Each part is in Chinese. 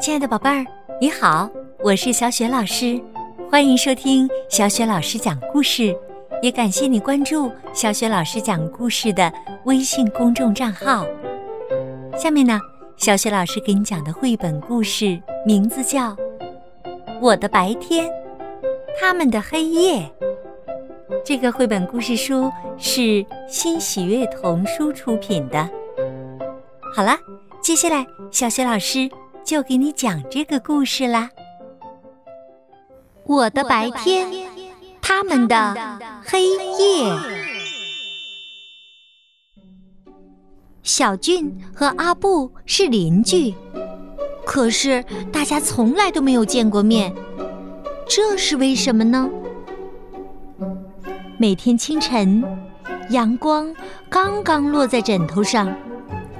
亲爱的宝贝儿，你好，我是小雪老师，欢迎收听小雪老师讲故事，也感谢你关注小雪老师讲故事的微信公众账号。下面呢，小雪老师给你讲的绘本故事名字叫《我的白天，他们的黑夜》。这个绘本故事书是新喜悦童书出品的。好了，接下来小雪老师。就给你讲这个故事啦。我的白天，他们的黑夜。小俊和阿布是邻居，可是大家从来都没有见过面，这是为什么呢？每天清晨，阳光刚刚落在枕头上，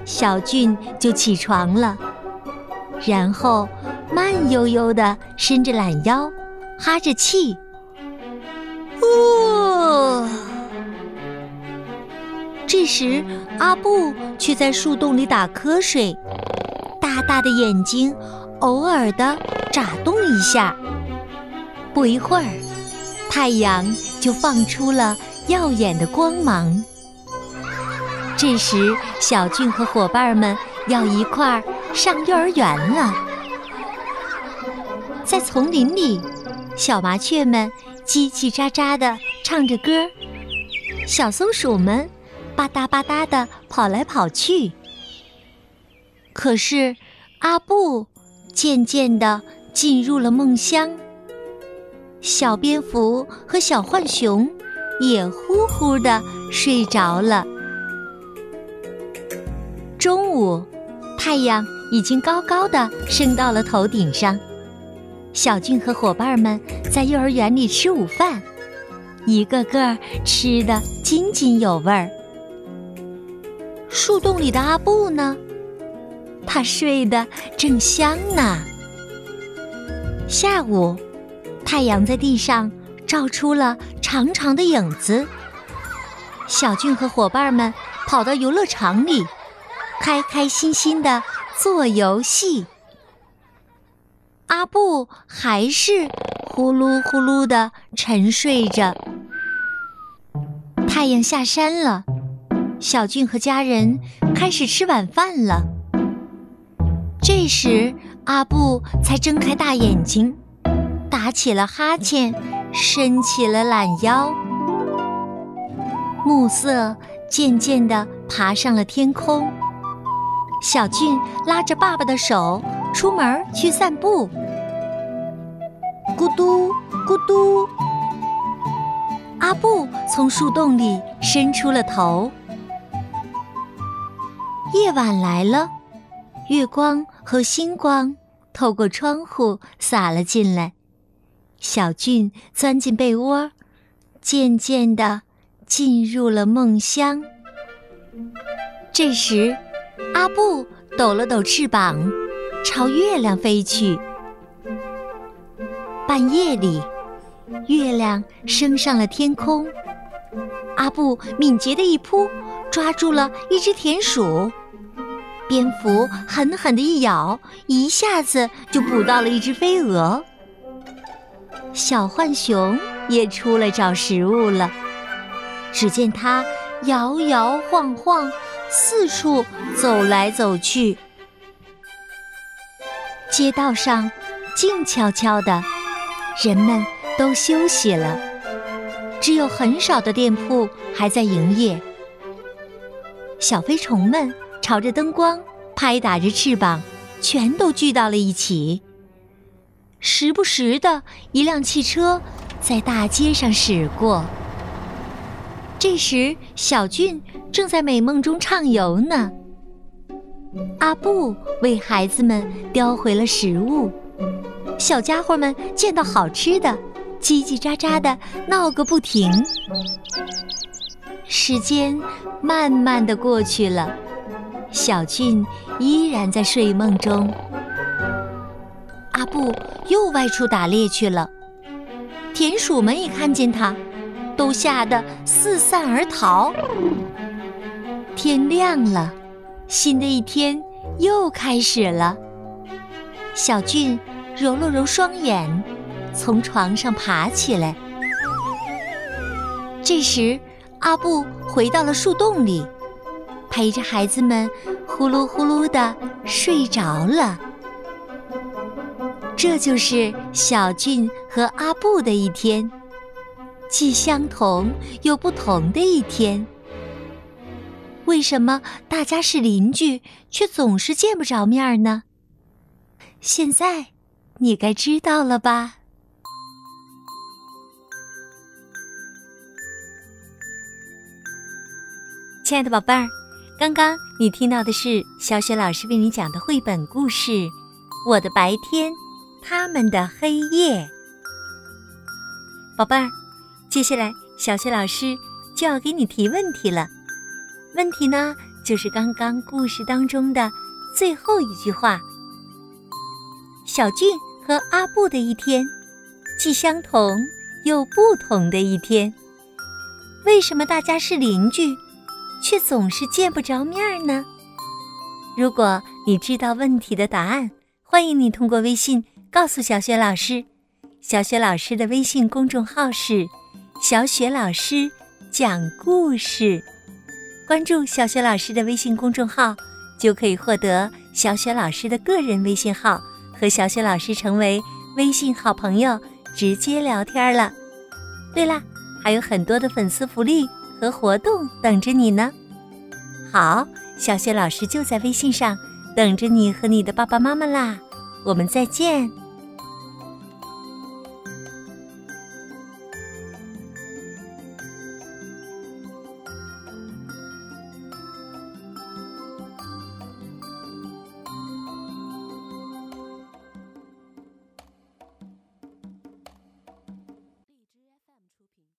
小俊就起床了。然后慢悠悠地伸着懒腰，哈着气。哦，这时阿布却在树洞里打瞌睡，大大的眼睛偶尔的眨动一下。不一会儿，太阳就放出了耀眼的光芒。这时，小俊和伙伴们要一块儿。上幼儿园了，在丛林里，小麻雀们叽叽喳喳地唱着歌，小松鼠们吧嗒吧嗒地跑来跑去。可是，阿布渐渐地进入了梦乡，小蝙蝠和小浣熊也呼呼地睡着了。中午，太阳。已经高高的升到了头顶上，小俊和伙伴们在幼儿园里吃午饭，一个个吃的津津有味儿。树洞里的阿布呢？他睡得正香呢。下午，太阳在地上照出了长长的影子，小俊和伙伴们跑到游乐场里，开开心心的。做游戏，阿布还是呼噜呼噜的沉睡着。太阳下山了，小俊和家人开始吃晚饭了。这时，阿布才睁开大眼睛，打起了哈欠，伸起了懒腰。暮色渐渐地爬上了天空。小俊拉着爸爸的手出门去散步，咕嘟咕嘟。阿布从树洞里伸出了头。夜晚来了，月光和星光透过窗户洒了进来。小俊钻进被窝，渐渐地进入了梦乡。这时。阿布抖了抖翅膀，朝月亮飞去。半夜里，月亮升上了天空。阿布敏捷的一扑，抓住了一只田鼠。蝙蝠狠狠的一咬，一下子就捕到了一只飞蛾。小浣熊也出来找食物了。只见它摇摇晃晃。四处走来走去，街道上静悄悄的，人们都休息了，只有很少的店铺还在营业。小飞虫们朝着灯光拍打着翅膀，全都聚到了一起。时不时的一辆汽车在大街上驶过。这时，小俊正在美梦中畅游呢。阿布为孩子们叼回了食物，小家伙们见到好吃的，叽叽喳喳的闹个不停。时间慢慢的过去了，小俊依然在睡梦中。阿布又外出打猎去了，田鼠们一看见他。都吓得四散而逃。天亮了，新的一天又开始了。小俊揉了揉双眼，从床上爬起来。这时，阿布回到了树洞里，陪着孩子们呼噜呼噜的睡着了。这就是小俊和阿布的一天，既相同又不同的一天。为什么大家是邻居，却总是见不着面呢？现在你该知道了吧？亲爱的宝贝儿，刚刚你听到的是小雪老师为你讲的绘本故事《我的白天，他们的黑夜》。宝贝儿，接下来小雪老师就要给你提问题了。问题呢，就是刚刚故事当中的最后一句话：小俊和阿布的一天，既相同又不同的一天。为什么大家是邻居？却总是见不着面呢。如果你知道问题的答案，欢迎你通过微信告诉小雪老师。小雪老师的微信公众号是“小雪老师讲故事”，关注小雪老师的微信公众号，就可以获得小雪老师的个人微信号，和小雪老师成为微信好朋友，直接聊天了。对了，还有很多的粉丝福利。和活动等着你呢。好，小雪老师就在微信上等着你和你的爸爸妈妈啦。我们再见。